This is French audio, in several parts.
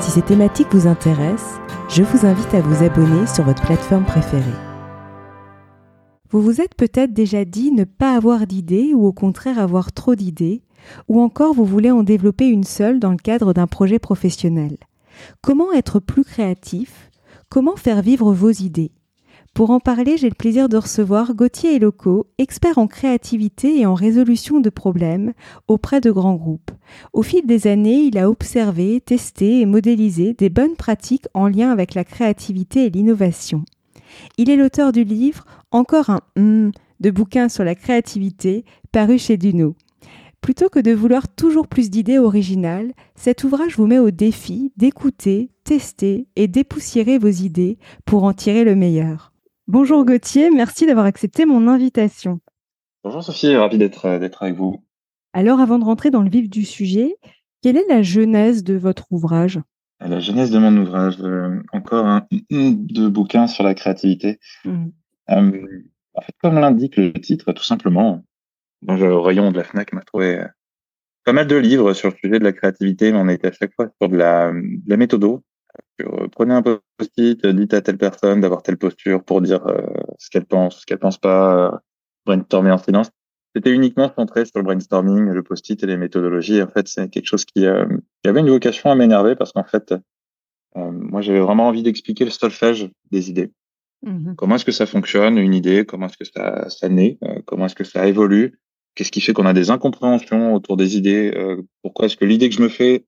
Si ces thématiques vous intéressent, je vous invite à vous abonner sur votre plateforme préférée. Vous vous êtes peut-être déjà dit ne pas avoir d'idées ou au contraire avoir trop d'idées, ou encore vous voulez en développer une seule dans le cadre d'un projet professionnel. Comment être plus créatif? Comment faire vivre vos idées? Pour en parler, j'ai le plaisir de recevoir Gauthier Eloco, expert en créativité et en résolution de problèmes auprès de grands groupes. Au fil des années, il a observé, testé et modélisé des bonnes pratiques en lien avec la créativité et l'innovation. Il est l'auteur du livre Encore un hum de bouquins sur la créativité, paru chez Duno. Plutôt que de vouloir toujours plus d'idées originales, cet ouvrage vous met au défi d'écouter, tester et dépoussiérer vos idées pour en tirer le meilleur. Bonjour Gauthier, merci d'avoir accepté mon invitation. Bonjour Sophie, ravi d'être euh, d'être avec vous. Alors avant de rentrer dans le vif du sujet, quelle est la genèse de votre ouvrage? La genèse de mon ouvrage, euh, encore un de bouquins sur la créativité. Mmh. Euh, en fait, comme l'indique le titre, tout simplement, dans le rayon de la FNAC m'a trouvé pas mal de livres sur le sujet de la créativité, mais on était à chaque fois sur de la, de la méthodo, euh, prenez un post-it, dites à telle personne d'avoir telle posture pour dire euh, ce qu'elle pense, ce qu'elle pense pas, euh, brainstormer en silence. C'était uniquement centré sur le brainstorming, le post-it et les méthodologies. En fait, c'est quelque chose qui, qui, avait une vocation à m'énerver parce qu'en fait, moi, j'avais vraiment envie d'expliquer le solfège des idées. Mmh comment est-ce que ça fonctionne, une idée? Comment est-ce que ça, ça naît? Comment est-ce que ça évolue? Qu'est-ce qui fait qu'on a des incompréhensions autour des idées? Pourquoi est-ce que l'idée que je me fais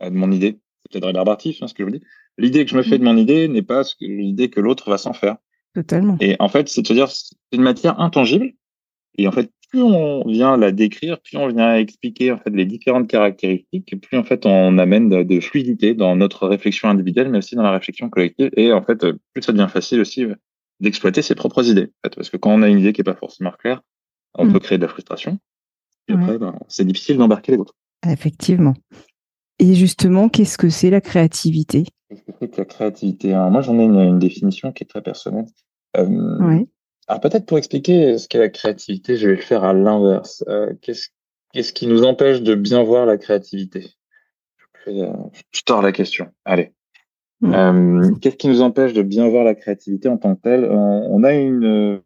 de mon idée, c'est peut-être rébarbatif, hein, ce que je vous dis, l'idée que je me fais de mon idée n'est pas l'idée que l'autre va s'en faire. Totalement. Et en fait, c'est de se dire, c'est une matière intangible. Et en fait, plus on vient la décrire, plus on vient expliquer en fait les différentes caractéristiques, plus en fait on amène de, fluidité dans notre réflexion individuelle, mais aussi dans la réflexion collective. Et en fait, plus ça devient facile aussi d'exploiter ses propres idées. parce que quand on a une idée qui est pas forcément claire, on mm. peut créer de la frustration. Et après, ben, c'est difficile d'embarquer les autres. Effectivement. Et justement, qu'est-ce que c'est la créativité? Qu'est-ce que c'est que la créativité hein? Moi, j'en ai une, définition qui est très personnelle. Euh, oui. Alors peut-être pour expliquer ce qu'est la créativité, je vais le faire à l'inverse. Euh, qu'est-ce, qu'est-ce qui nous empêche de bien voir la créativité? Je, euh, je tords la question. Allez. Mm. Euh, qu'est-ce qui nous empêche de bien voir la créativité en tant que telle? On, on, a une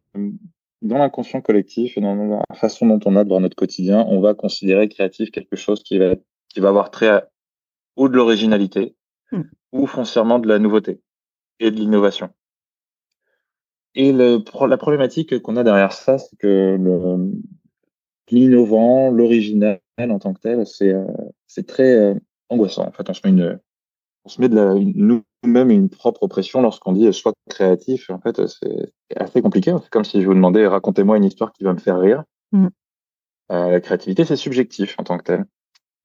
dans l'inconscient collectif et dans la façon dont on a de voir notre quotidien, on va considérer créatif quelque chose qui va qui va avoir trait à ou de l'originalité, hmm. ou foncièrement de la nouveauté et de l'innovation. Et le, la problématique qu'on a derrière ça, c'est que l'innovant, l'original en tant que tel, c'est euh, très euh, angoissant. En fait, on se met une, on se met nous-mêmes une propre pression lorsqu'on dit soit créatif. En fait, c'est assez compliqué. C'est comme si je vous demandais racontez-moi une histoire qui va me faire rire. Hmm. Euh, la créativité, c'est subjectif en tant que tel.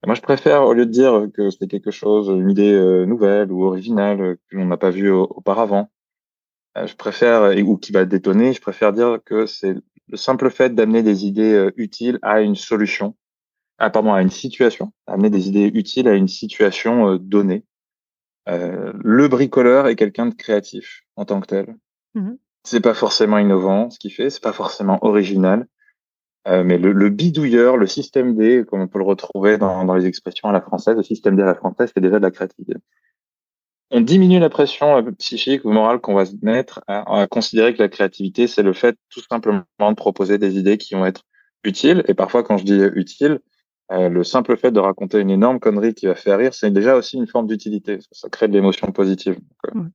Moi, je préfère, au lieu de dire que c'est quelque chose, une idée euh, nouvelle ou originale euh, que l'on n'a pas vu auparavant, euh, je préfère, ou qui va détonner, je préfère dire que c'est le simple fait d'amener des idées utiles à une solution, ah, pardon, à une situation, amener des idées utiles à une situation donnée. le bricoleur est quelqu'un de créatif en tant que tel. Mmh c'est pas forcément innovant ce qu'il fait, c'est pas forcément original, euh, mais le, le, bidouilleur, le système D, comme on peut le retrouver dans, dans les expressions à la française, le système D à la française, c'est déjà de la créativité. On diminue la pression euh, psychique ou morale qu'on va se mettre à, à, considérer que la créativité, c'est le fait tout simplement de proposer des idées qui vont être utiles. Et parfois, quand je dis utile, euh, le simple fait de raconter une énorme connerie qui va faire rire, c'est déjà aussi une forme d'utilité. Ça crée de l'émotion positive. Donc,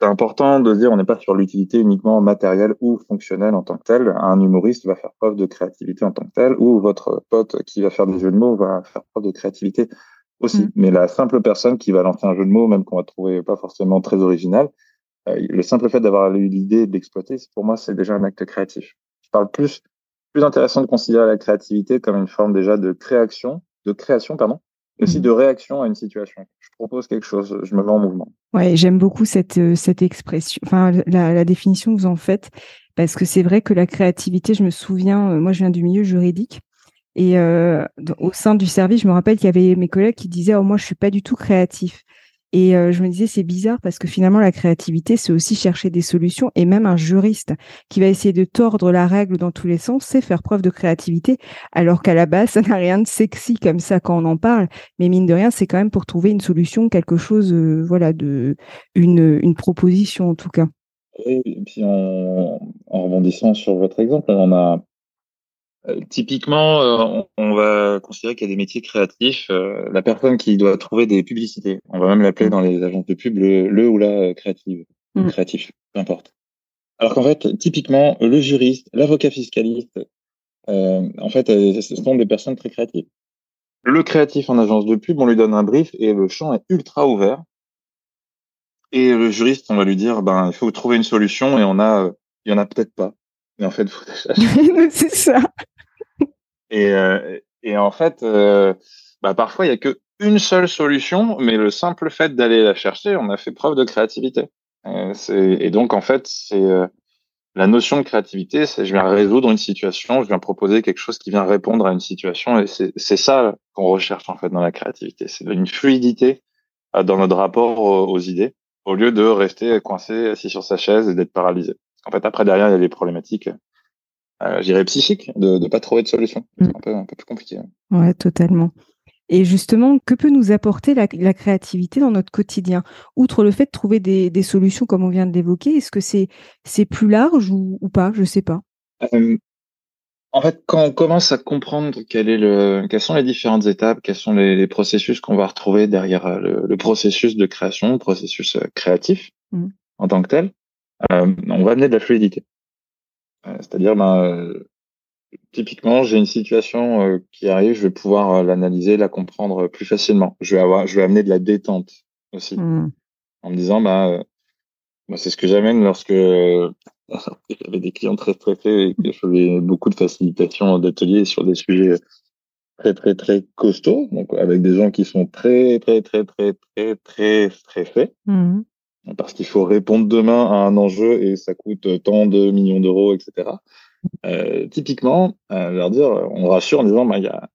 c'est important de dire on n'est pas sur l'utilité uniquement matérielle ou fonctionnelle en tant que tel. Un humoriste va faire preuve de créativité en tant que tel, ou votre pote qui va faire des jeux de mots va faire preuve de créativité aussi. Mm. Mais la simple personne qui va lancer un jeu de mots, même qu'on va trouver pas forcément très original, euh, le simple fait d'avoir eu l'idée d'exploiter, pour moi, c'est déjà un acte créatif. Je parle plus, plus intéressant de considérer la créativité comme une forme déjà de création, de création, pardon, et aussi mm. de réaction à une situation. Propose quelque chose, je me mets en mouvement. Ouais, j'aime beaucoup cette, euh, expression, enfin la, définition que vous en faites, parce que c'est vrai que la créativité, je me souviens, euh, moi je viens du milieu juridique, et euh, au sein du service, je me rappelle qu'il y avait mes collègues qui disaient, oh moi je suis pas du tout créatif. Et euh, je me disais, c'est bizarre parce que finalement, la créativité, c'est aussi chercher des solutions. Et même un juriste qui va essayer de tordre la règle dans tous les sens, c'est faire preuve de créativité, alors qu'à la base, ça n'a rien de sexy comme ça quand on en parle. Mais mine de rien, c'est quand même pour trouver une solution, quelque chose, euh, voilà, de une, une proposition en tout cas. Et puis en, en rebondissant sur votre exemple, on a typiquement, euh, on, va considérer qu'il y a des métiers créatifs. Euh, la personne qui doit trouver des publicités, on va même l'appeler dans les agences de pub le, ou la créative, mm. créatif, peu importe. Alors qu'en fait, typiquement, le juriste, l'avocat fiscaliste, en fait, ce sont des personnes très créatives. Le créatif en agence de pub, on lui donne un brief et le champ est ultra ouvert. Et le juriste, on va lui dire, ben, il faut trouver une solution et on a, il y en a peut-être pas. Mais en fait, faut C'est ça. Et, euh, et en fait, euh, bah, parfois, il n'y a que une seule solution, mais le simple fait d'aller la chercher, on a fait preuve de créativité. Euh, et donc, en fait, c'est la notion de créativité, c'est je viens résoudre une situation, je viens proposer quelque chose qui vient répondre à une situation, et c'est ça qu'on recherche en fait dans la créativité, c'est une fluidité dans notre rapport aux, idées, au lieu de rester coincé assis sur sa chaise et d'être paralysé. En fait, après derrière, il y a les problématiques euh, je dirais psychique, de ne pas trouver de solution. C'est mm. un peu, un peu plus compliqué. Ouais, totalement. Et justement, que peut nous apporter la, créativité dans notre quotidien? Outre le fait de trouver des, solutions, comme on vient de l'évoquer, est-ce que c'est c'est plus large ou, pas? Je ne sais pas. Euh, en fait, quand on commence à comprendre quel est le, quelles sont les différentes étapes, quels sont les, processus qu'on va retrouver derrière euh, le, processus de création, le processus créatif mm. en tant que tel, on va amener de la fluidité. Euh, c'est-à-dire, ben, euh, typiquement, j'ai une situation euh, qui arrive, je vais pouvoir l'analyser, la comprendre plus facilement. Je vais avoir, je vais amener de la détente aussi, mmh. en me disant, bah, moi, c'est ce que j'amène lorsque j'avais des clients très stressés et que je faisais beaucoup de facilitation d'ateliers sur des sujets très très très costauds, donc avec des gens qui sont très très très très très très stressés. Mmh parce qu'il faut répondre demain à un enjeu et ça coûte tant de millions d'euros, etc. Euh, typiquement, euh, leur dire, on rassure en disant, bah, il y, a,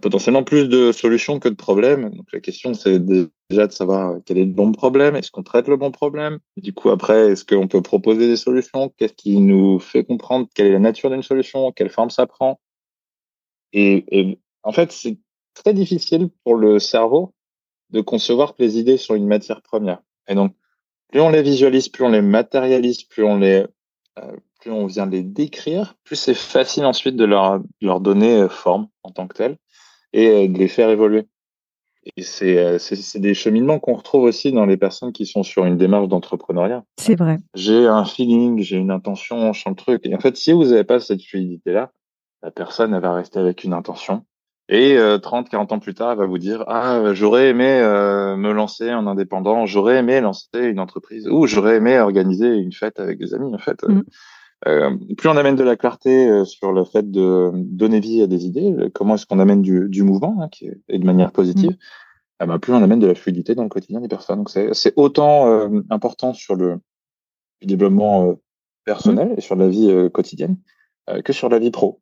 potentiellement plus de solutions que de problèmes. Donc la question, c'est déjà de savoir quel est le bon problème, est-ce qu'on traite le bon problème? Du coup, après, est-ce qu'on peut proposer des solutions? Qu'est-ce qui nous fait comprendre quelle est la nature d'une solution, quelle forme ça prend? Et, et en fait, c'est très difficile pour le cerveau de concevoir que les idées sont une matière première. Et donc, plus on les visualise, plus on les matérialise, plus on les, euh, plus on vient les décrire, plus c'est facile ensuite de leur, leur donner euh, forme en tant que tel et euh, de les faire évoluer. Et c'est, c'est, des cheminements qu'on retrouve aussi dans les personnes qui sont sur une démarche d'entrepreneuriat. C'est vrai. J'ai un feeling, j'ai une intention, je sens le truc. Et en fait, si vous n'avez pas cette fluidité-là, la personne, elle va rester avec une intention. Et 30, euh, 40 ans plus tard, elle va vous dire ah j'aurais aimé euh, me lancer en indépendant, j'aurais aimé lancer une entreprise ou j'aurais aimé organiser une fête avec des amis. En fait, mm. euh, plus on amène de la clarté sur le fait de donner vie à des idées, comment est-ce qu'on amène du, du mouvement hein, qui est, et de manière positive, mm. eh ben, plus on amène de la fluidité dans le quotidien des personnes. Donc c'est autant important sur le, développement personnel mm. et sur la vie quotidienne que sur la vie pro.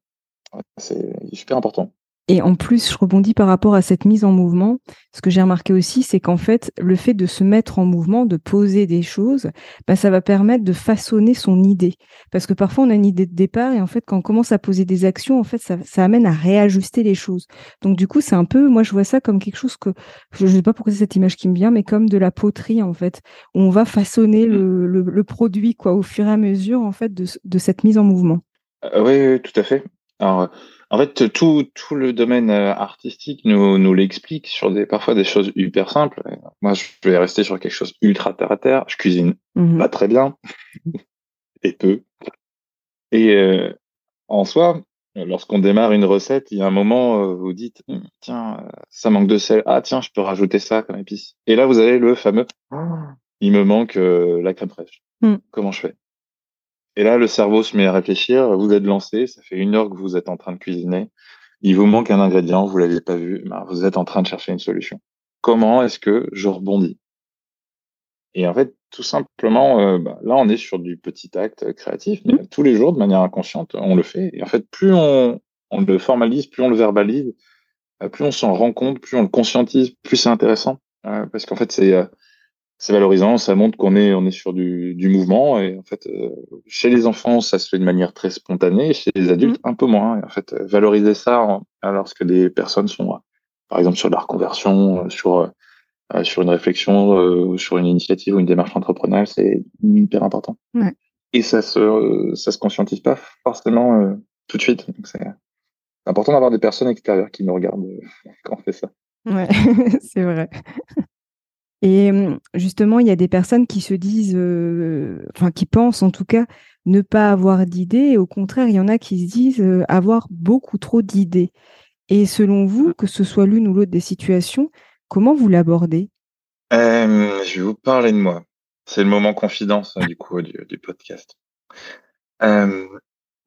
C'est super important. Et en plus, je rebondis par rapport à cette mise en mouvement. Ce que j'ai remarqué aussi, c'est qu'en fait, le fait de se mettre en mouvement, de poser des choses, bah, ça va permettre de façonner son idée. Parce que parfois, on a une idée de départ et en fait, quand on commence à poser des actions, en fait, ça, ça amène à réajuster les choses. Donc, du coup, c'est un peu, moi, je vois ça comme quelque chose que, je ne sais pas pourquoi c'est cette image qui me vient, mais comme de la poterie, en fait, où on va façonner le, le, produit, quoi, au fur et à mesure, en fait, de, de cette mise en mouvement. Euh, oui, oui, tout à fait. Alors, en fait, tout, tout le domaine euh, artistique nous, nous l'explique sur des, parfois des choses hyper simples. Moi, je vais rester sur quelque chose ultra terre à terre. Je cuisine mhm. pas très bien et peu. Et euh, en soi, lorsqu'on démarre une recette, il y a un moment, euh, vous dites, hum, tiens, ça manque de sel. Ah, tiens, je peux rajouter ça comme épice. Et là, vous avez le fameux, il me manque la crème fraîche. Hmm. Comment je fais? Et là, le cerveau se met à réfléchir. Vous êtes lancé, ça fait une heure que vous êtes en train de cuisiner. Il vous manque un ingrédient, vous l'avez pas vu. Ben, vous êtes en train de chercher une solution. Comment est-ce que je rebondis? Et en fait, tout simplement, bah, là, on est sur du petit acte créatif, mais mmh. tous les jours, de manière inconsciente, on le fait. Et en fait, plus on, on le formalise, plus on le verbalise, plus on s'en rend compte, plus on le conscientise, plus c'est intéressant. parce qu'en fait, c'est c'est valorisant, ça montre qu'on est, on est sur du, du mouvement. Et en fait, euh, chez les enfants, ça se fait de manière très spontanée, chez les adultes, mmh. un peu moins. Et en fait, euh, valoriser ça lorsque des personnes sont, par exemple, sur la reconversion, euh, sur, sur une réflexion, sur une initiative ou une démarche entrepreneuriale, c'est hyper important. Ouais. Et ça se, ça se conscientise pas forcément tout de suite. Donc c'est important d'avoir des personnes extérieures qui nous regardent quand on fait ça. Ouais, c'est vrai. Et justement, il y a des personnes qui se disent, enfin qui pensent en tout cas ne pas avoir d'idées, et au contraire, il y en a qui se disent avoir beaucoup trop d'idées. Et selon vous, que ce soit l'une ou l'autre des situations, comment vous l'abordez? Je vais vous parler de moi. C'est le moment confidence hein, du coup du, podcast.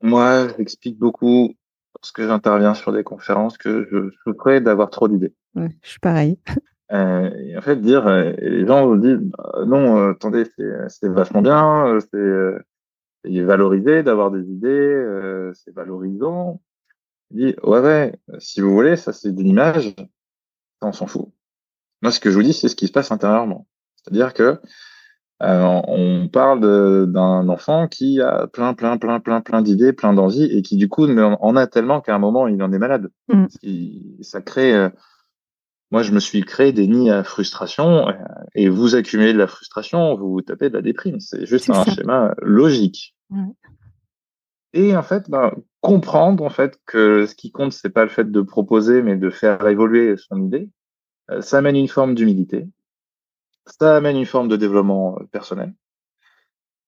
moi, j'explique beaucoup lorsque j'interviens sur des conférences que je souffrais d'avoir trop d'idées. Ouais, je suis pareil. Euh, et en fait, dire, euh, les gens vous disent, bah, non, euh, attendez, c'est vachement bien, c'est valorisé d'avoir des idées, c'est valorisant. Il dit, ouais, ouais, si vous voulez, ça c'est une image, ça on s'en fout. Moi, ce que je vous dis, c'est ce qui se passe intérieurement. C'est-à-dire que on parle d'un enfant qui a plein, plein, plein, plein, plein d'idées, plein d'envies, et qui du coup en a tellement qu'à un moment il en est malade. Mmh. Ça crée moi, je me suis créé des nids à frustration euh, et vous accumulez de la frustration, vous vous tapez de la déprime. C'est juste un schéma logique. Et en fait, ben, comprendre en fait que ce qui compte, c'est pas le fait de proposer, mais de faire évoluer son idée, euh, ça amène une forme d'humilité, ça amène une forme de développement euh, personnel.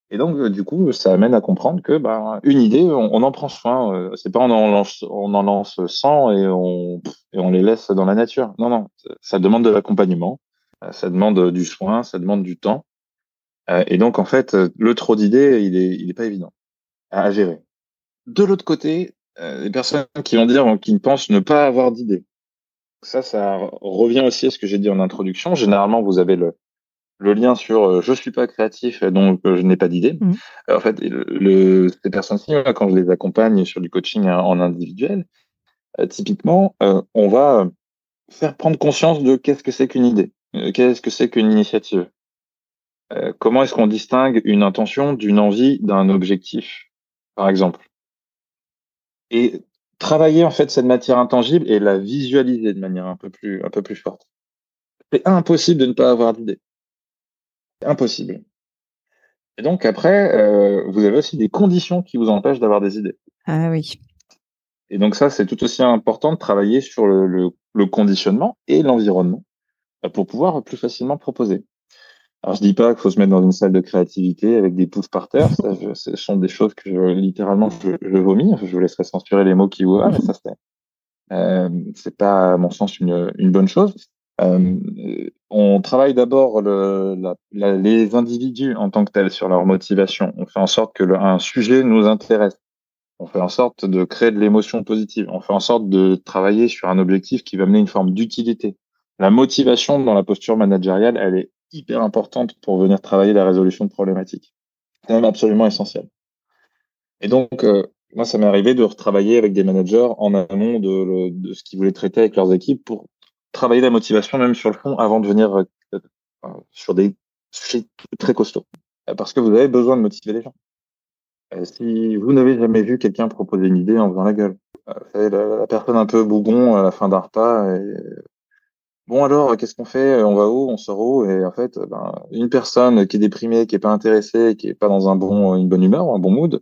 Et donc, euh, du coup, ça amène à comprendre que bah, une idée, on, en prend soin. Euh, c'est pas on en lance, on en lance 100 et on, et on les laisse dans la nature. Non, non, ça demande de l'accompagnement, euh, ça demande du soin, ça demande du temps. Et donc, en fait, le trop d'idées, il est, il est pas évident à, gérer. De l'autre côté, les personnes qui vont dire, qui pensent ne pas avoir d'idées. Ça, ça revient aussi à ce que j'ai dit en introduction. Généralement, vous avez le, le lien sur euh, je suis pas créatif donc euh, je n'ai pas d'idée. Mmh. En fait, le, ces personnes-ci, quand je les accompagne sur du coaching en individuel, euh, typiquement, on va faire prendre conscience de qu'est-ce que c'est qu'une idée, qu'est-ce que c'est qu'une initiative, comment est-ce qu'on distingue une intention d'une envie d'un objectif, par exemple? Et travailler en fait cette matière intangible et la visualiser de manière un peu plus un peu plus forte. C'est impossible de ne pas avoir d'idée impossible. Et donc après, euh, vous avez aussi des conditions qui vous empêchent d'avoir des idées. Ah oui. Et donc ça, c'est tout aussi important de travailler sur le, conditionnement et l'environnement euh, pour pouvoir plus facilement proposer. Alors je dis pas qu'il faut se mettre dans une salle de créativité avec des poufs par terre. Ça, ce sont des choses que je, littéralement je, je, vomis. Je vous laisserai censurer les mots qui vous mais ça c'est euh, c'est pas à mon sens une, une bonne chose. Euh, on travaille d'abord le, les individus en tant que tels sur leur motivation. On fait en sorte que un sujet nous intéresse. On fait en sorte de créer de l'émotion positive. On fait en sorte de travailler sur un objectif qui va amener une forme d'utilité. La motivation dans la posture managériale, elle est hyper importante pour venir travailler la résolution de problématiques. C'est même absolument essentiel. Et donc, euh, moi, ça m'est arrivé de retravailler avec des managers en amont de, de ce qu'ils voulaient traiter avec leurs équipes pour travailler la motivation même sur le fond avant de venir euh, euh, sur des sujets très costauds. Euh, parce que vous avez besoin de motiver les gens. si vous n'avez jamais vu quelqu'un proposer une idée en faisant la gueule, la, personne un peu bougon à la fin d'un repas, bon alors qu'est-ce qu'on fait? On va où? On sort où? Et en fait, ben, une personne qui est déprimée, qui est pas intéressée, qui est pas dans un bon, une bonne humeur, un bon mood,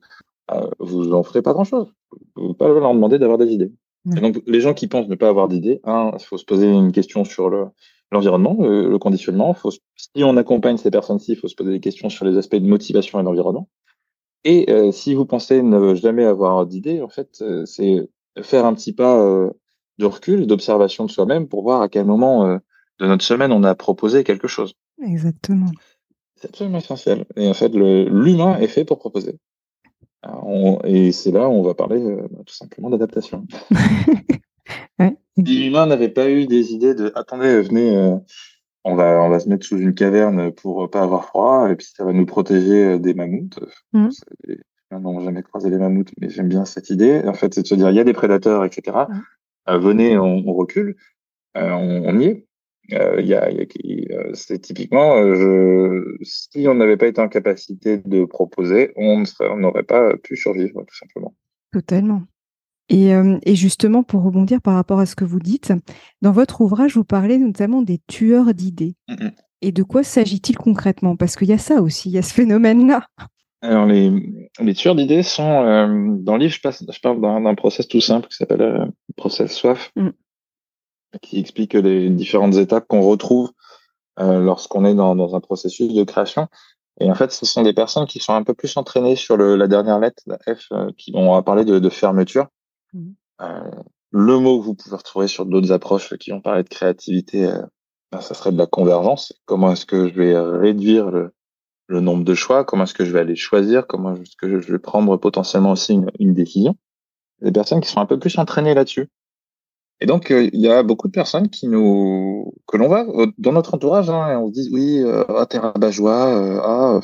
vous en ferez pas grand-chose. Vous ne pouvez pas leur demander d'avoir des idées donc, les gens qui pensent ne pas avoir d'idées, il faut se poser une question sur l'environnement, le, conditionnement. Faut, si on accompagne ces personnes-ci, il faut se poser des questions sur les aspects de motivation et d'environnement. Et euh, si vous pensez ne jamais avoir d'idées, en fait, euh, c'est faire un petit pas euh, de recul, d'observation de soi-même pour voir à quel moment de notre semaine on a proposé quelque chose. Exactement. C'est absolument essentiel. Et en fait, l'humain est fait pour proposer et c'est là où on va parler euh, bah, tout simplement d'adaptation. L'humain n'avait pas eu des idées de attendez, venez, euh, on va, on va se mettre sous une caverne pour pas avoir froid, et puis ça va nous protéger des mammouths. Mmh. Non, jamais croisé les mammouths, mais j'aime bien cette idée. En fait, c'est de se dire, il y a des prédateurs, etc. Mmh. venez, on, recule, on, y est. Il y a, c'est typiquement, je, si on n'avait pas été en capacité de proposer, on n'aurait pas pu survivre, tout simplement. Totalement. Et, justement, pour rebondir par rapport à ce que vous dites, dans votre ouvrage, vous parlez notamment des tueurs d'idées. Mmh et de quoi s'agit-il concrètement? Parce qu'il y a ça aussi, il y a ce phénomène-là. Alors, les, tueurs d'idées sont, dans le livre, je, parle d'un process tout simple qui s'appelle le process SWAF, mmh. Qui explique les différentes étapes qu'on retrouve lorsqu'on est dans, un processus de création. Et en fait, ce sont des personnes qui sont un peu plus entraînées sur la dernière lettre, la F, qui vont parler de fermeture. Mmh. Euh, le mot que vous pouvez retrouver sur d'autres approches qui ont parlé de créativité, euh, ben, ça serait de la convergence. Comment est-ce que je vais réduire le, nombre de choix? Comment est-ce que je vais aller choisir? Comment est-ce que je vais prendre potentiellement aussi une, décision? Des personnes qui sont un peu plus entraînées là-dessus. Et donc, euh, il y a beaucoup de personnes qui nous, que l'on va dans notre entourage, hein, et on se dit oui, ah, t'es rabat-joie, ah,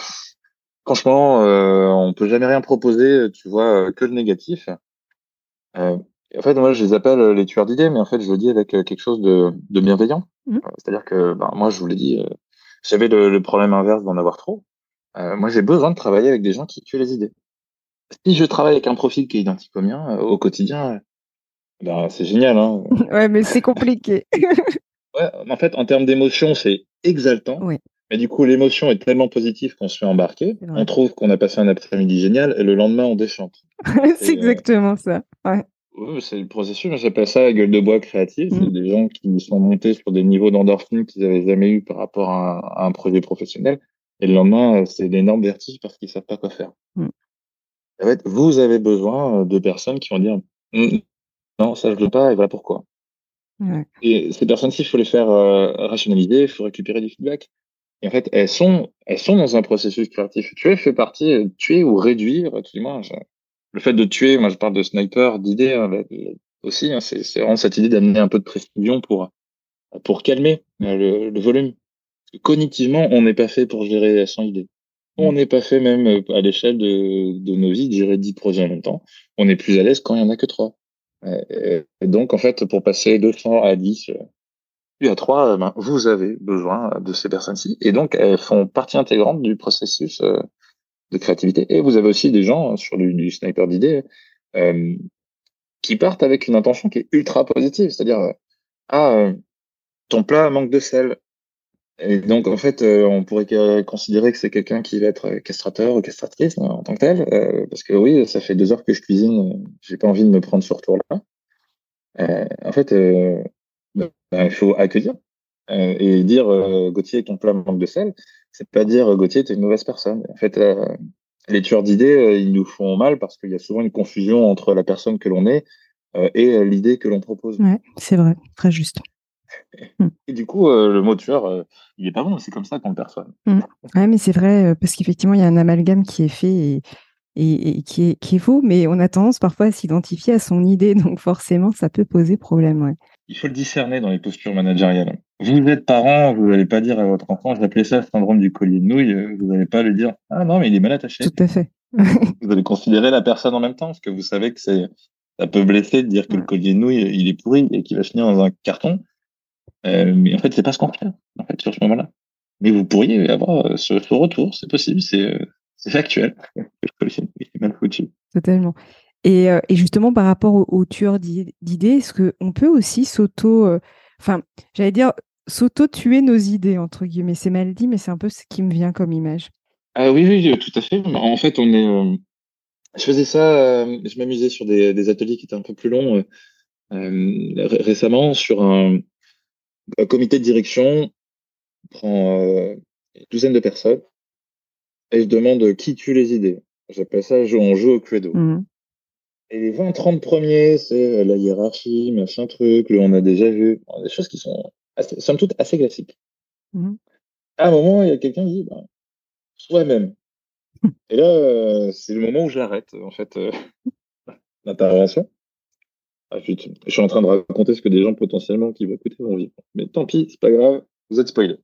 franchement, on peut jamais rien proposer, tu vois, que le négatif. Euh, en fait, moi, je les appelle euh, les tueurs d'idées, mais en fait, je le dis avec euh, quelque chose de, de bienveillant. Mmh. C'est-à-dire que ben, moi, je vous l'ai dit, j'avais le, le, problème inverse d'en avoir trop. moi, j'ai besoin de travailler avec des gens qui tuent les idées. Si je travaille avec un profil qui est identique au mien au quotidien, ben, c'est génial. Hein. ouais, mais c'est compliqué. ouais, en fait, en termes d'émotion, c'est exaltant. Oui. Mais du coup, l'émotion est tellement positive qu'on se fait embarquer. On trouve qu'on a passé un après-midi génial et le lendemain, on déchante. c'est exactement ça. Ouais. c'est le processus. J'appelle ça la gueule de bois créative. C'est mm. des gens qui sont montés sur des niveaux d'endorphine qu'ils n'avaient jamais eu par rapport à un, projet professionnel. Et le lendemain, c'est d'énormes vertiges parce qu'ils savent pas quoi faire. Mm. En fait, vous avez besoin de personnes qui vont dire mm, non, ça je veux pas et voilà pourquoi. Et ces personnes-ci, il faut les faire euh, rationaliser, il faut récupérer du feedback. Et en fait, elles sont, elles sont dans un processus créatif. Tuer fait partie, euh, tuer ou réduire, tout du moins. Le fait de tuer, moi je parle de sniper, d'idée hein, aussi, hein, c'est vraiment cette idée d'amener un peu de précision pour, pour calmer euh, le, volume. Cognitivement, on n'est pas fait pour gérer 100 idées. On n'est pas fait même à l'échelle de, de nos vies de gérer 10 projets en même temps. On est plus à l'aise quand il y en a que 3. Et donc, en fait, pour passer de 200 à 10, à trois, euh, ben, vous avez besoin de ces personnes-ci. Et donc, elles font partie intégrante du processus euh, de créativité. Et vous avez aussi des gens hein, sur du, sniper d'idées euh, qui partent avec une intention qui est ultra positive. C'est-à-dire, ah, ton plat manque de sel. Et donc, en fait, on pourrait considérer que c'est quelqu'un qui va être castrateur ou castratrice hein, en tant que tel. parce que oui, ça fait deux heures que je cuisine. J'ai pas envie de me prendre ce retour-là. en fait, ben, il faut accueillir euh, et dire euh, Gauthier, ton plat manque de sel. C'est pas dire euh, Gauthier, t'es une mauvaise personne. En fait, les tueurs d'idées, ils nous font mal parce qu'il y a souvent une confusion entre la personne que l'on est et l'idée que l'on propose. Ouais, c'est vrai, très juste. Hmm. Et du coup, le mot tueur, il est pas bon, c'est comme ça qu'on le perçoit. Hmm. Ouais, mais c'est vrai, parce qu'effectivement, il y a un amalgame qui est fait et, et, qui, est, qui est faux, mais on a tendance parfois à s'identifier à son idée, donc forcément, ça peut poser problème. Ouais il faut le discerner dans les postures managériales. Vous êtes parent, vous n'allez pas dire à votre enfant, j'appelais ça le syndrome du collier de nouilles, euh, vous n'allez pas lui dire, ah non, mais il est mal attaché. Tout à fait. vous allez considérer la personne en même temps, parce que vous savez que c'est, ça peut blesser de dire que le collier de nouilles, il est pourri et qu'il va finir dans un carton. Euh, mais en fait, c'est pas ce qu'on fait, en fait, sur ce moment-là. Mais vous pourriez avoir euh, ce, retour, c'est possible, c'est, factuel. Mal foutu. Totalement. Et, euh, et, justement, par rapport aux, tueurs d'idées, est-ce qu'on peut aussi s'auto. Euh, enfin, j'allais dire, s'auto-tuer nos idées, entre guillemets? C'est mal dit, mais c'est un peu ce qui me vient comme image. Ah oui, oui, tout à fait. En fait, on est. Euh, je faisais ça, je m'amusais sur des, des, ateliers qui étaient un peu plus longs récemment sur un, un, comité de direction. On prend une douzaine de personnes et je demande qui tue les idées. J'appelle ça on joue au Cluedo. Mmh. Et les 20-30 premiers, c'est euh, la hiérarchie, machin truc, le on a déjà vu. Des choses qui sont, assez, somme toute, assez classiques. Mmh à un moment, il y a quelqu'un qui dit, bah, soi-même. Et là, euh, c'est le moment où j'arrête, en fait, euh, l'intervention. Ah, je, suis en train de raconter ce que des gens potentiellement qui vont écouter vont vivre. Mais tant pis, c'est pas grave, vous êtes spoilés.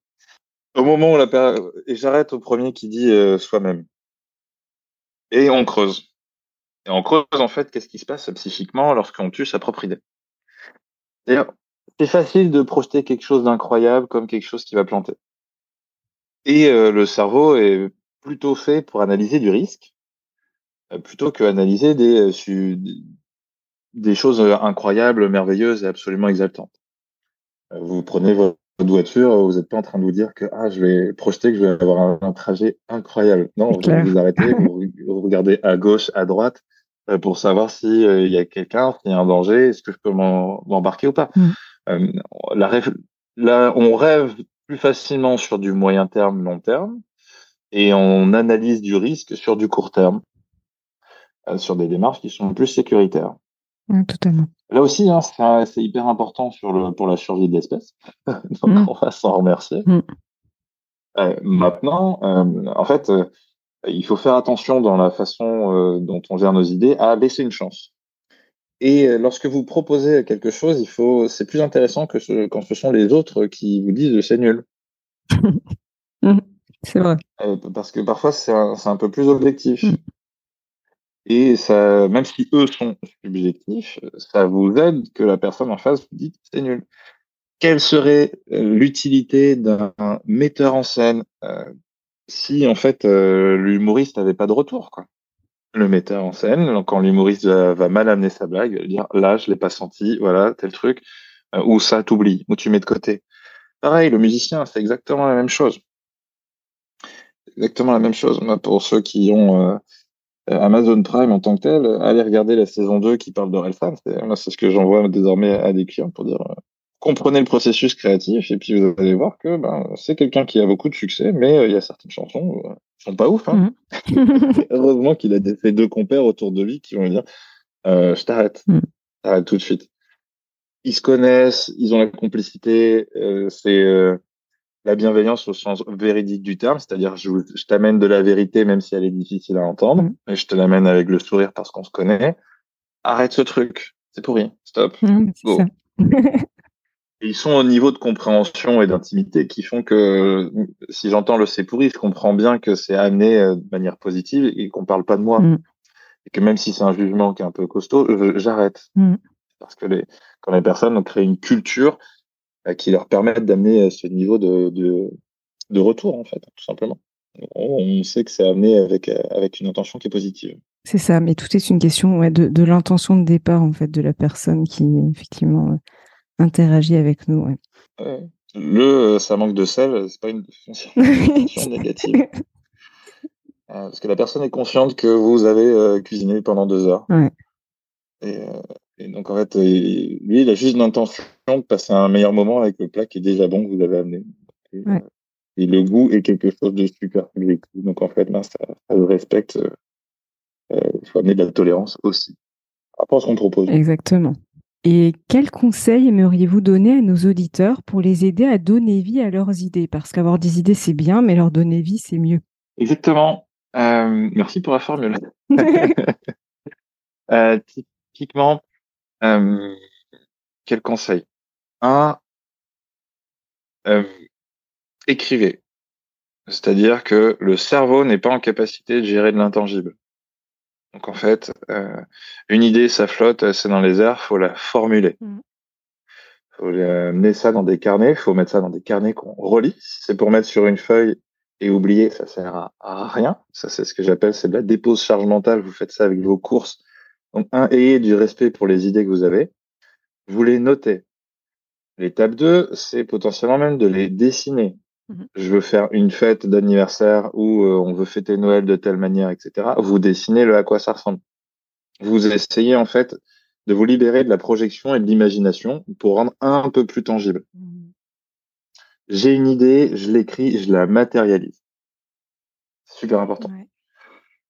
au moment où la et j'arrête au premier qui dit euh, soi-même. Et on creuse. Et on creuse en fait qu'est-ce qui se passe psychiquement lorsqu'on tue sa propre idée? C'est facile de projeter quelque chose d'incroyable comme quelque chose qui va planter. Et euh, le cerveau est plutôt fait pour analyser du risque euh, plutôt que analyser des, des choses incroyables, merveilleuses et absolument exaltantes. Vous prenez votre voiture, vous n'êtes pas en train de vous dire que ah, je vais projeter que je vais avoir un, trajet incroyable. Non, vous vous arrêtez, vous, regardez à gauche, à droite euh, pour savoir s'il euh, il y a quelqu'un, s'il y a un danger, est-ce que je peux m'embarquer ou pas. Mm. Euh, la là, on rêve plus facilement sur du moyen terme, long terme, et on analyse du risque sur du court terme, sur des démarches qui sont plus sécuritaires. Totalement. Là aussi, hein, c'est hyper important sur le, pour la survie de l'espèce. Donc, mm. on va s'en remercier. Mm. Euh, maintenant, euh, en fait, euh, il faut faire attention dans la façon dont on gère nos idées à laisser une chance. Et lorsque vous proposez quelque chose, il faut, c'est plus intéressant que ce, quand ce sont les autres qui vous disent c'est nul. Mm. c'est vrai. parce que parfois c'est un, un, peu plus objectif. Et ça, même si eux sont subjectifs, ça vous aide que la personne en face vous dise c'est nul. Quelle serait euh, l'utilité d'un metteur en scène euh, si en fait euh, l'humoriste n'avait pas de retour quoi? Le metteur en scène, quand l'humoriste va, mal amener sa blague, va dire là je l'ai pas senti, voilà tel truc, ou ça t'oublie, ou tu mets de côté. Pareil, le musicien, c'est exactement la même chose. Exactement la même chose. Pour ceux qui ont Amazon Prime en tant que tel, allez regarder la saison 2 qui parle d'Orelsan. C'est ce que j'envoie désormais à des clients pour dire euh, comprenez le processus créatif et puis vous allez voir que ben, c'est quelqu'un qui a beaucoup de succès, mais euh, il y a certaines chansons qui sont pas ouf. Hein. Mhm. Heureusement qu'il a fait deux compères autour de lui qui vont lui dire je t'arrête, mhm. t'arrête tout de suite. Ils se connaissent, ils ont la complicité, c'est la bienveillance au sens véridique du terme, c'est-à-dire je, je t'amène de la vérité même si elle est difficile à entendre, mm. et je te l'amène avec le sourire parce qu'on se connaît. Arrête ce truc, c'est pourri, stop, go. ils sont au niveau de compréhension et d'intimité qui font que si j'entends le c'est pourri, je comprends bien que c'est amené euh, de manière positive et qu'on parle pas de moi. Mm. Et que même si c'est un jugement qui est un peu costaud, j'arrête. Mm. Parce que les, quand les personnes ont créé une culture qui leur permettent d'amener euh, ce niveau de, de, retour, en fait, tout simplement. On sait que c'est amené avec, euh, avec une intention qui est positive. C'est ça, mais tout est une question de, de l'intention de départ, en fait, de la personne qui, effectivement, interagit avec nous. Le ça manque de sel, c'est pas une fonction négative. parce que la personne est consciente que vous avez cuisiné pendant deux heures. Et, et donc, en fait, lui, il a juste l'intention de passer un meilleur moment avec le plat qui est déjà bon que vous avez amené. Et, euh, le goût est quelque chose de super subjectif. Donc, en fait, là, ça, le respecte. Euh, il faut amener de la tolérance aussi. Par rapport à ce qu'on propose. Exactement. Et quels conseils aimeriez-vous donner à nos auditeurs pour les aider à donner vie à leurs idées? Parce qu'avoir des idées, c'est bien, mais leur donner vie, c'est mieux. Exactement. Euh, merci pour la formule. typiquement, euh, quel conseil? Un, euh, écrivez. C'est-à-dire que le cerveau n'est pas en capacité de gérer de l'intangible. Donc en fait, euh, une idée, ça flotte, c'est dans les airs, faut la formuler. Il mmh. faut mettre ça dans des carnets, faut mettre ça dans des carnets qu'on relit. Si c'est pour mettre sur une feuille et oublier, ça sert à, à rien. Ça, c'est ce que j'appelle, c'est de la dépose charge mentale. Vous faites ça avec vos courses donc, un, ayez du respect pour les idées que vous avez. Vous les notez. L'étape 2, c'est potentiellement même de les dessiner. Mhm. Je veux faire une fête d'anniversaire où euh, on veut fêter Noël de telle manière, etc. Vous dessinez le à quoi ça ressemble. Vous essayez en fait de vous libérer de la projection et de l'imagination pour rendre un peu plus tangible. Mhm. J'ai une idée, je l'écris, je la matérialise. Super important.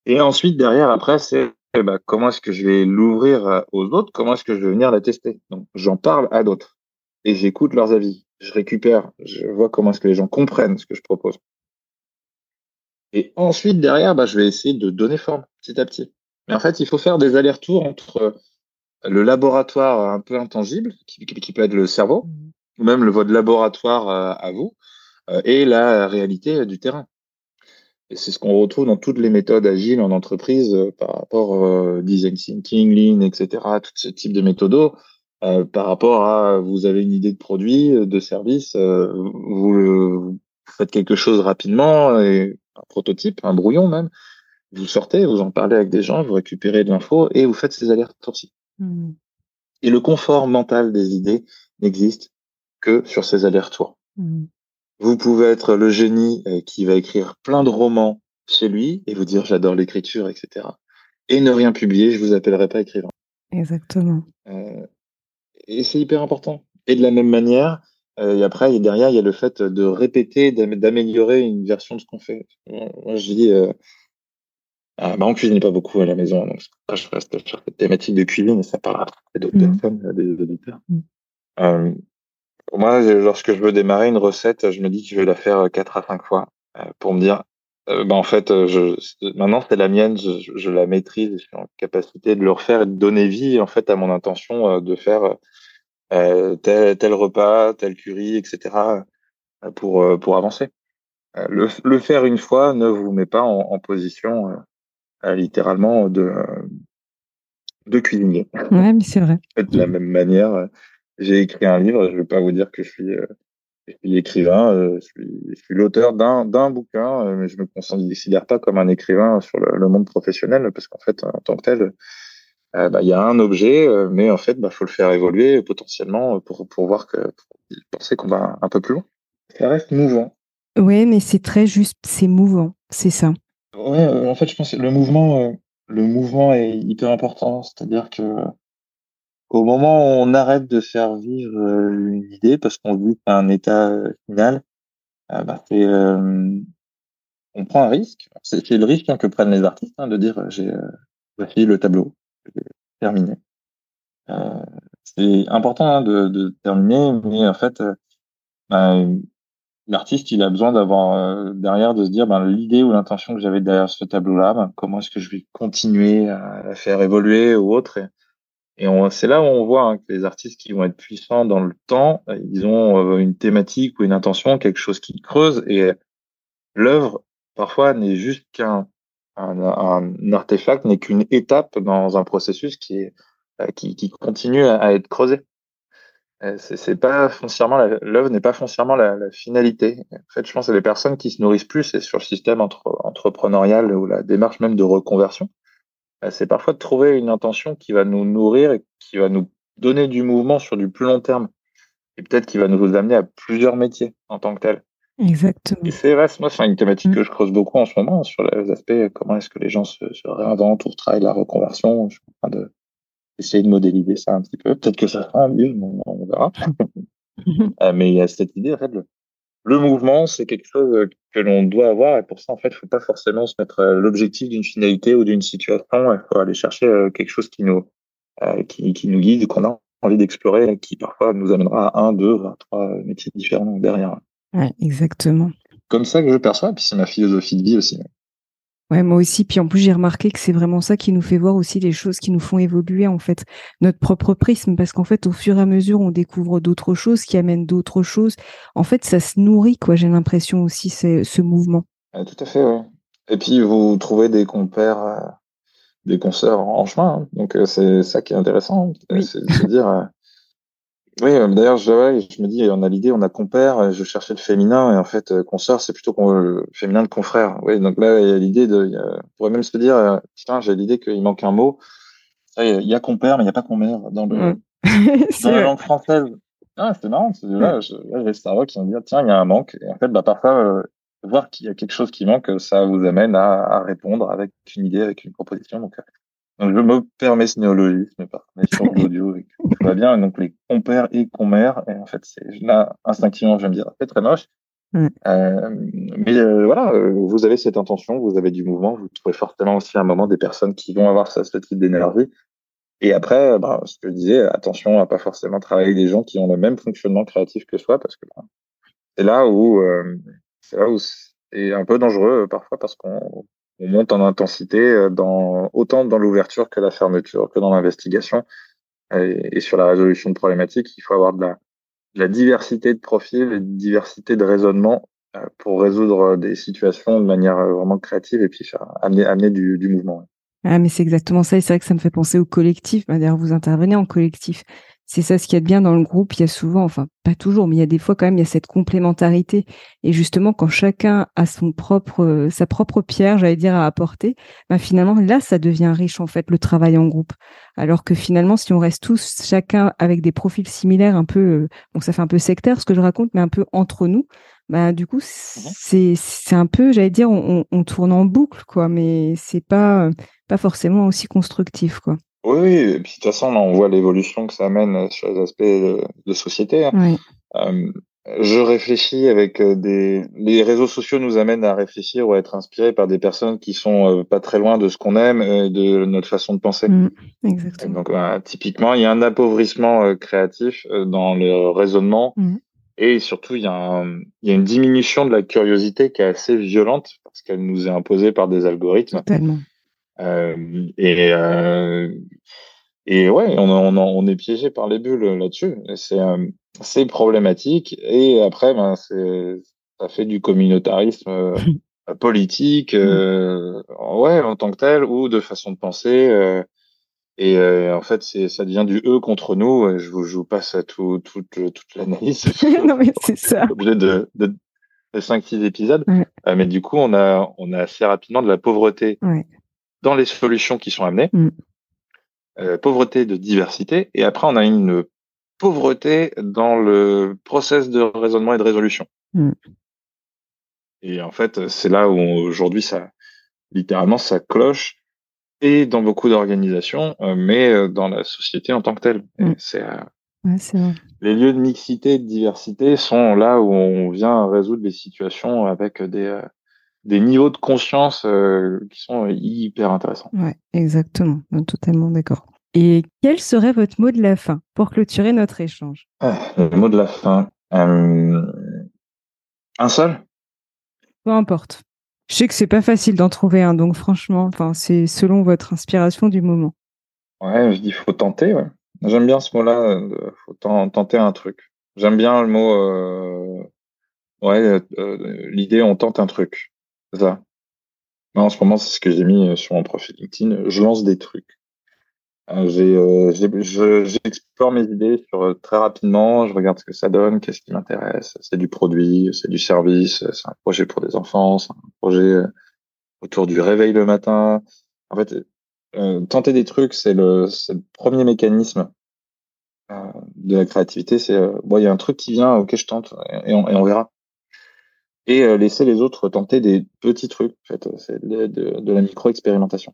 Et ensuite, derrière, après, c'est eh ben, comment est-ce que je vais l'ouvrir euh, aux autres? Comment est-ce que je vais venir la tester? Donc, j'en parle à d'autres et j'écoute leurs avis. Je récupère, je vois comment est-ce que les gens comprennent ce que je propose. Et ensuite, derrière, bah, je vais essayer de donner forme petit à petit. Mais en fait, il faut faire des allers-retours entre euh, le laboratoire un peu intangible, qui, peut être le cerveau, ou même le votre laboratoire euh, à vous, et la réalité du terrain. Et c'est ce qu'on retrouve dans toutes les méthodes agiles en entreprise par rapport au design thinking, lean, etc., tout ce type de méthodos. par rapport à vous avez une idée de produit, de service, vous, faites quelque chose rapidement, et un prototype, un brouillon même, vous sortez, vous en parlez avec des gens, vous récupérez de l'info et vous faites ces allers-retours-ci. Mmh. Et le confort mental des idées n'existe que sur ces allers-retours. Mmh. Vous pouvez être le génie euh, qui va écrire plein de romans chez lui et vous dire j'adore l'écriture, etc. Et ne rien publier, je vous appellerai pas écrivain. Exactement. Euh, et c'est hyper important. Et de la même manière, euh, et après, derrière, il y a le fait de répéter, d'améliorer une version de ce qu'on fait. Moi, je dis, euh, ah, bah, on cuisine pas beaucoup à la maison, donc je reste sur cette thématique de cuisine et ça parle à d'autres mmh. personnes, des auditeurs. Mmh. Euh, moi, lorsque je veux démarrer une recette, je me dis que je vais la faire quatre à cinq fois euh, pour me dire, euh, bah, en fait, je, maintenant c'est la mienne, je, je, la maîtrise, je suis en capacité de le refaire et de donner vie en fait à mon intention de faire tel, tel repas, tel curry, etc. pour pour avancer. Le, le, faire une fois ne vous met pas en, en position littéralement de, de cuisinier. Ouais, mais c'est vrai. de la même manière, j'ai écrit un livre, je ne vais pas vous dire que je suis, euh, je suis écrivain, euh, je suis, je suis l'auteur d'un, d'un bouquin, euh, mais je ne me considère pas comme un écrivain sur le, monde professionnel, parce qu'en fait, en tant que tel, bah, il y a un objet, mais en fait, il bah, faut le faire évoluer potentiellement pour, pour voir que, pour penser qu'on va un peu plus loin. Ça reste mouvant. Oui, mais c'est très juste, c'est mouvant, c'est ça. Ouais, en fait, je pense que le mouvement, le mouvement est hyper important. C'est-à-dire que au moment où on arrête de faire vivre une idée parce qu'on vit un état final, bah, c'est, on prend un risque. C'est, le risque hein, que prennent les artistes hein, de dire j'ai voici le tableau, terminé. c'est important hein, de, de, terminer, mais en fait, bah, l'artiste, il a besoin d'avoir euh, derrière de se dire ben, l'idée ou l'intention que j'avais derrière ce tableau-là, ben, comment est-ce que je vais continuer à la faire évoluer ou autre. Et, et c'est là où on voit hein, que les artistes qui vont être puissants dans le temps, ils ont euh, une thématique ou une intention, quelque chose qui creuse. Et l'œuvre, parfois, n'est juste qu'un un, un, artefact, n'est qu'une étape dans un processus qui, euh, continue à être creusé. Euh, c'est pas foncièrement l'œuvre n'est pas foncièrement la, finalité. En fait, je pense que les personnes qui se nourrissent plus, c'est sur le système entre, entrepreneurial ou la démarche même de reconversion. Euh, c'est parfois de trouver une intention qui va nous nourrir et qui va nous donner du mouvement sur du plus long terme et peut-être qui va nous amener à plusieurs métiers en tant que tel. Exactement. Et c'est vrai, moi, c'est une thématique que mm. je creuse beaucoup en ce moment sur les aspects comment est-ce que les gens se, se réinventent ou travaillent la reconversion. Je suis en train de essayer de modéliser ça un petit peu. Peut-être que ça sera livre, on, verra. Euh, mais il y a cette idée, en fait, le, mouvement, c'est quelque chose que l'on doit avoir, et pour ça, en fait, il faut pas forcément se mettre euh, l'objectif d'une finalité ou d'une situation. Il faut aller chercher euh, quelque chose qui nous, qui, qui nous guide, qu'on a envie d'explorer, qui parfois nous amènera à un, deux, voire trois métiers différents derrière. Ouais, exactement. Comme ça que je perçois, et puis c'est ma philosophie de vie aussi. Ouais, moi aussi. Puis en plus, j'ai remarqué que c'est vraiment ça qui nous fait voir aussi les choses qui nous font évoluer, en fait, notre propre prisme. Parce qu'en fait, au fur et à mesure, on découvre d'autres choses qui amènent d'autres choses. En fait, ça se nourrit, quoi. J'ai l'impression aussi, c'est ce mouvement. tout à fait, oui. Et puis, vous trouvez des compères, euh, des consoeurs en chemin. Hein. Donc, euh, c'est ça qui est intéressant. C'est de dire, euh, oui, euh, d'ailleurs, je, je me dis, on a l'idée, on a compère, je cherchais le féminin, et en fait, euh, consoeur, c'est plutôt le féminin de confrère. Oui, donc là, il y a l'idée de, on pourrait même se dire, euh, tiens, j'ai l'idée qu'il manque un mot. Il y a compère, mais il n'y a pas commère dans, le, dans la langue française. Ah, c'est marrant, c'est là, je, là, j'ai Starbucks qui vont dire, tiens, il y a un manque. Et en fait, bah, parfois, voir qu'il y a quelque chose qui manque, ça vous amène à, à, répondre avec une idée, avec une proposition. Donc, donc, je me permets ce néologisme par sur l'audio et tout va bien. Donc, les compères et commères, et en fait, c'est là, instinctivement, je vais me dire, c'est très moche. Euh, mais euh, voilà, euh, vous avez cette intention, vous avez du mouvement, vous trouvez forcément aussi à un moment des personnes qui vont avoir ce, ce type d'énergie. Et après, bah, ce que je disais, attention à pas forcément travailler avec des gens qui ont le même fonctionnement créatif que soi, parce que bah, c'est là où c'est là où c'est un peu dangereux parfois parce qu'on on monte en intensité euh, dans, autant dans l'ouverture que la fermeture, que dans l'investigation. Et, sur la résolution de problématiques, il faut avoir de la, diversité de profils et de diversité de raisonnement pour résoudre des situations de manière vraiment créative et puis faire, amener, du mouvement. Ah, mais c'est exactement ça. Et c'est vrai que ça me fait penser au collectif. Bah, d'ailleurs, vous intervenez en collectif c'est ça ce qu'il y a de bien dans le groupe. Il y a souvent, enfin pas toujours, mais il y a des fois quand même, il y a cette complémentarité. Et justement, quand chacun a son propre, euh, sa propre pierre, j'allais dire, à apporter, bah finalement là, ça devient riche en fait le travail en groupe. Alors que finalement, si on reste tous chacun avec des profils similaires, un peu, euh, donc ça fait un peu sectaire ce que je raconte, mais un peu entre nous, bah du coup mmh c'est c'est un peu, j'allais dire, on, on, tourne en boucle quoi, mais c'est pas pas forcément aussi constructif quoi. Oui, et puis de toute façon, on voit l'évolution que ça amène sur les aspects de, société. Hein. Euh, je réfléchis avec euh, des. Les réseaux sociaux nous amènent à réfléchir ou à être inspirés par des personnes qui sont euh, pas très loin de ce qu'on aime et de notre façon de penser. Mmh, exactement. Donc, bah, typiquement, il y a un appauvrissement créatif dans le raisonnement. Mmh. Et surtout, il y, a il y a une diminution de la curiosité qui est assez violente parce qu'elle nous est imposée par des algorithmes. Totalement. Euh, et, euh, et ouais, on, on, on, est piégé par les bulles là-dessus. C'est euh, c'est problématique. Et après, ben, c'est ça fait du communautarisme politique, euh, ouais, en tant que tel, ou de façon de penser. Euh, et en fait, c'est ça devient du eux contre nous. Je vous, je vous passe à tout, tout, toute l'analyse. non, mais c'est ça. Obligé de, de, de 5-6 épisodes. mais du coup, on a, on a assez rapidement de la pauvreté ouais dans les solutions qui sont amenées, mm. euh, pauvreté de diversité, et après on a une pauvreté dans le process de raisonnement et de résolution. Mm. Et en fait, c'est là où aujourd'hui ça, littéralement, ça cloche et dans beaucoup d'organisations, euh, mais euh, dans la société en tant que telle. Mm. C'est ouais, les lieux de mixité et de diversité sont là où on vient résoudre des situations avec des des niveaux de conscience euh, qui sont hyper intéressants. Ouais, exactement, totalement d'accord. Et quel serait votre mot de la fin pour clôturer notre échange? Ah, Le mot de la fin, euh, un seul? Peu importe. Je sais que c'est pas facile d'en trouver un, donc franchement, enfin, c'est selon votre inspiration du moment. Ouais, je dis faut tenter. Ouais. J'aime bien ce mot-là. Euh, faut tenter un truc. J'aime bien le mot. ouais, l'idée on tente un truc. C'est ça. en ce moment, c'est ce que j'ai mis euh, sur mon profil LinkedIn. Je lance des trucs. Euh, euh, j'explore mes idées sur, très rapidement. Je regarde ce que ça donne, qu'est-ce qui m'intéresse. C'est du produit, c'est du service, c'est un projet pour des enfants, c'est un projet autour du réveil le matin. En fait, tenter des trucs, c'est le, le, premier mécanisme de la créativité. C'est bon, il y a un truc qui vient, ok, je tente et on, et on verra et euh, laisser les autres tenter des petits trucs. En fait, c'est de, la micro-expérimentation.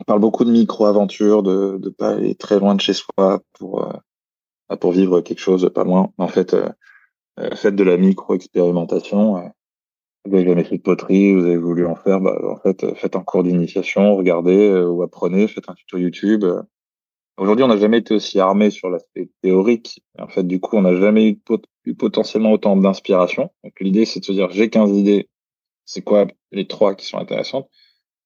On parle beaucoup de micro-aventure, de ne pas aller très loin de chez soi pour euh, pour vivre quelque chose pas loin. En fait, euh, faites de la micro-expérimentation. vous avez jamais fait de poterie, vous avez voulu en faire, bah, en fait, faites un cours d'initiation, regardez ou apprenez, faites un tuto YouTube. Aujourd'hui, on n'a jamais été aussi armé sur l'aspect théorique. En fait, du coup, on n'a jamais eu, potentiellement autant d'inspiration. Donc, l'idée, c'est de se dire, j'ai 15 idées. C'est quoi les trois qui sont intéressantes?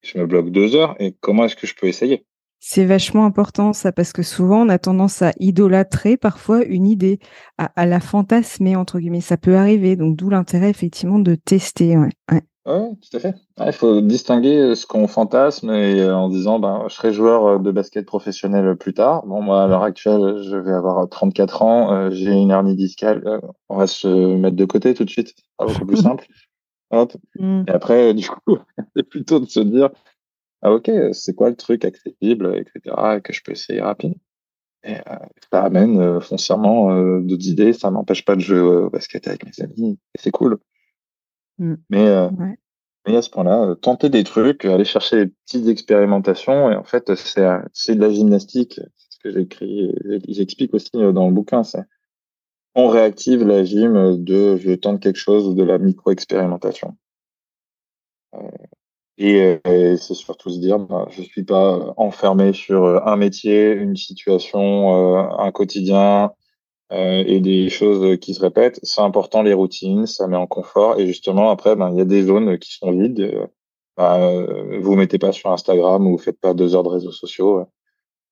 Je me bloque deux heures et comment est-ce que je peux essayer? C'est vachement important ça parce que souvent on a tendance à idolâtrer parfois une idée, à, la fantasmer entre guillemets. Ça peut arriver, donc d'où l'intérêt effectivement de tester. Oui, tout à fait. Il faut distinguer euh, ce qu'on fantasme et euh, en disant ben, je serai joueur euh, de basket professionnel plus tard. Bon, moi, à l'heure actuelle, je vais avoir 34 ans, j'ai une hernie discale, on va se mettre de côté tout de suite. C'est beaucoup plus simple. Hop. Mm. Et après, du coup, c'est plutôt de se dire ah, ok, c'est quoi le truc accessible, etc., que je peux essayer rapidement? Et ça amène foncièrement d'autres idées, ça m'empêche pas de jouer au basket avec mes amis, et c'est cool. Mmh. Mais, euh, à ce point-là, euh, tenter des trucs, aller chercher des petites expérimentations, et en fait, c'est euh, de la gymnastique. C'est ce que j'écris, j'explique aussi dans le bouquin. C'est on réactive la gym de je tente quelque chose de la micro-expérimentation. Et, c'est surtout se dire, bah, je suis pas enfermé sur un métier, une situation, un quotidien, euh, et des choses qui se répètent. C'est important les routines, ça met en confort. Et justement, après, ben, il y a des zones qui sont vides. Ben, vous mettez pas sur Instagram ou vous faites pas deux heures de réseaux sociaux.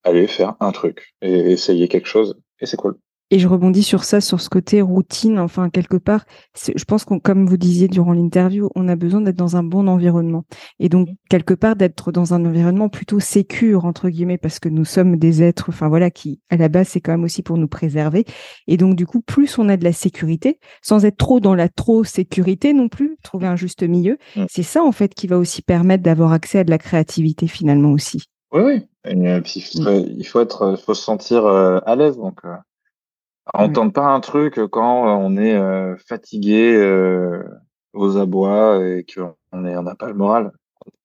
allez faire un truc et essayez quelque chose. Et c'est cool. Et je rebondis sur ça, sur ce côté routine. Enfin, quelque part, je pense qu'on, comme vous disiez durant l'interview, on a besoin d'être dans un bon environnement. Et donc, quelque part, d'être dans un environnement plutôt sécure, entre guillemets, parce que nous sommes des êtres, enfin voilà, qui, à la base, c'est quand même aussi pour nous préserver. Et donc, du coup, plus on a de la sécurité, sans être trop dans la trop sécurité non plus, trouver un juste milieu, mmh. c'est ça, en fait, qui va aussi permettre d'avoir accès à de la créativité, finalement, aussi. Oui, oui. Et il faut être, il faut se sentir euh, à l'aise. Donc, euh, on tente pas un truc quand on est euh, fatigué euh, aux abois et qu'on n'a pas le moral.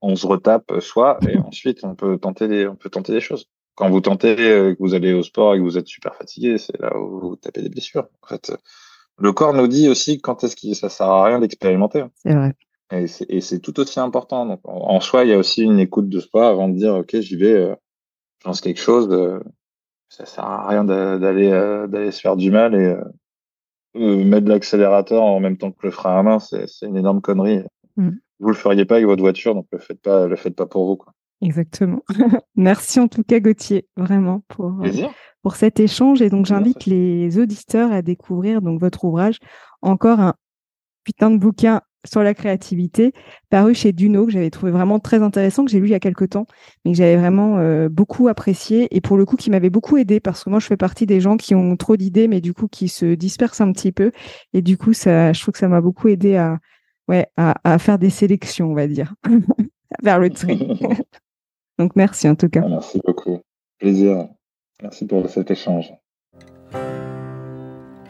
On se retape soi et ensuite on peut tenter des, on peut tenter des choses. Quand vous tentez, euh, que vous allez au sport et que vous êtes super fatigué, c'est là où vous tapez des blessures. En fait, le corps nous dit aussi quand est-ce que ça sert à rien d'expérimenter. C'est vrai. Et c'est tout aussi important. Donc, en, soi, il y a aussi une écoute de soi avant de dire, OK, j'y vais, je lance quelque chose ça sert à rien d'aller euh, d'aller se faire du mal et euh, euh, mettre l'accélérateur en même temps que le frein à main, c'est une énorme connerie. Mm. Vous le feriez pas avec votre voiture, donc le faites pas, le faites pas pour vous. Quoi. Exactement. Merci en tout cas Gauthier, vraiment pour pour cet échange et donc j'invite les auditeurs à découvrir donc votre ouvrage, encore un putain de bouquin sur la créativité, paru chez Duno, que j'avais trouvé vraiment très intéressant, que j'ai lu il y a quelques temps, mais que j'avais vraiment euh, beaucoup apprécié et pour le coup qui m'avait beaucoup aidé parce que moi je fais partie des gens qui ont trop d'idées mais du coup qui se dispersent un petit peu et du coup ça, je trouve que ça m'a beaucoup aidé à, ouais, à, à, faire des sélections, on va dire, vers le tri. Donc merci en tout cas. Merci beaucoup. Plaisir. Merci pour cet échange.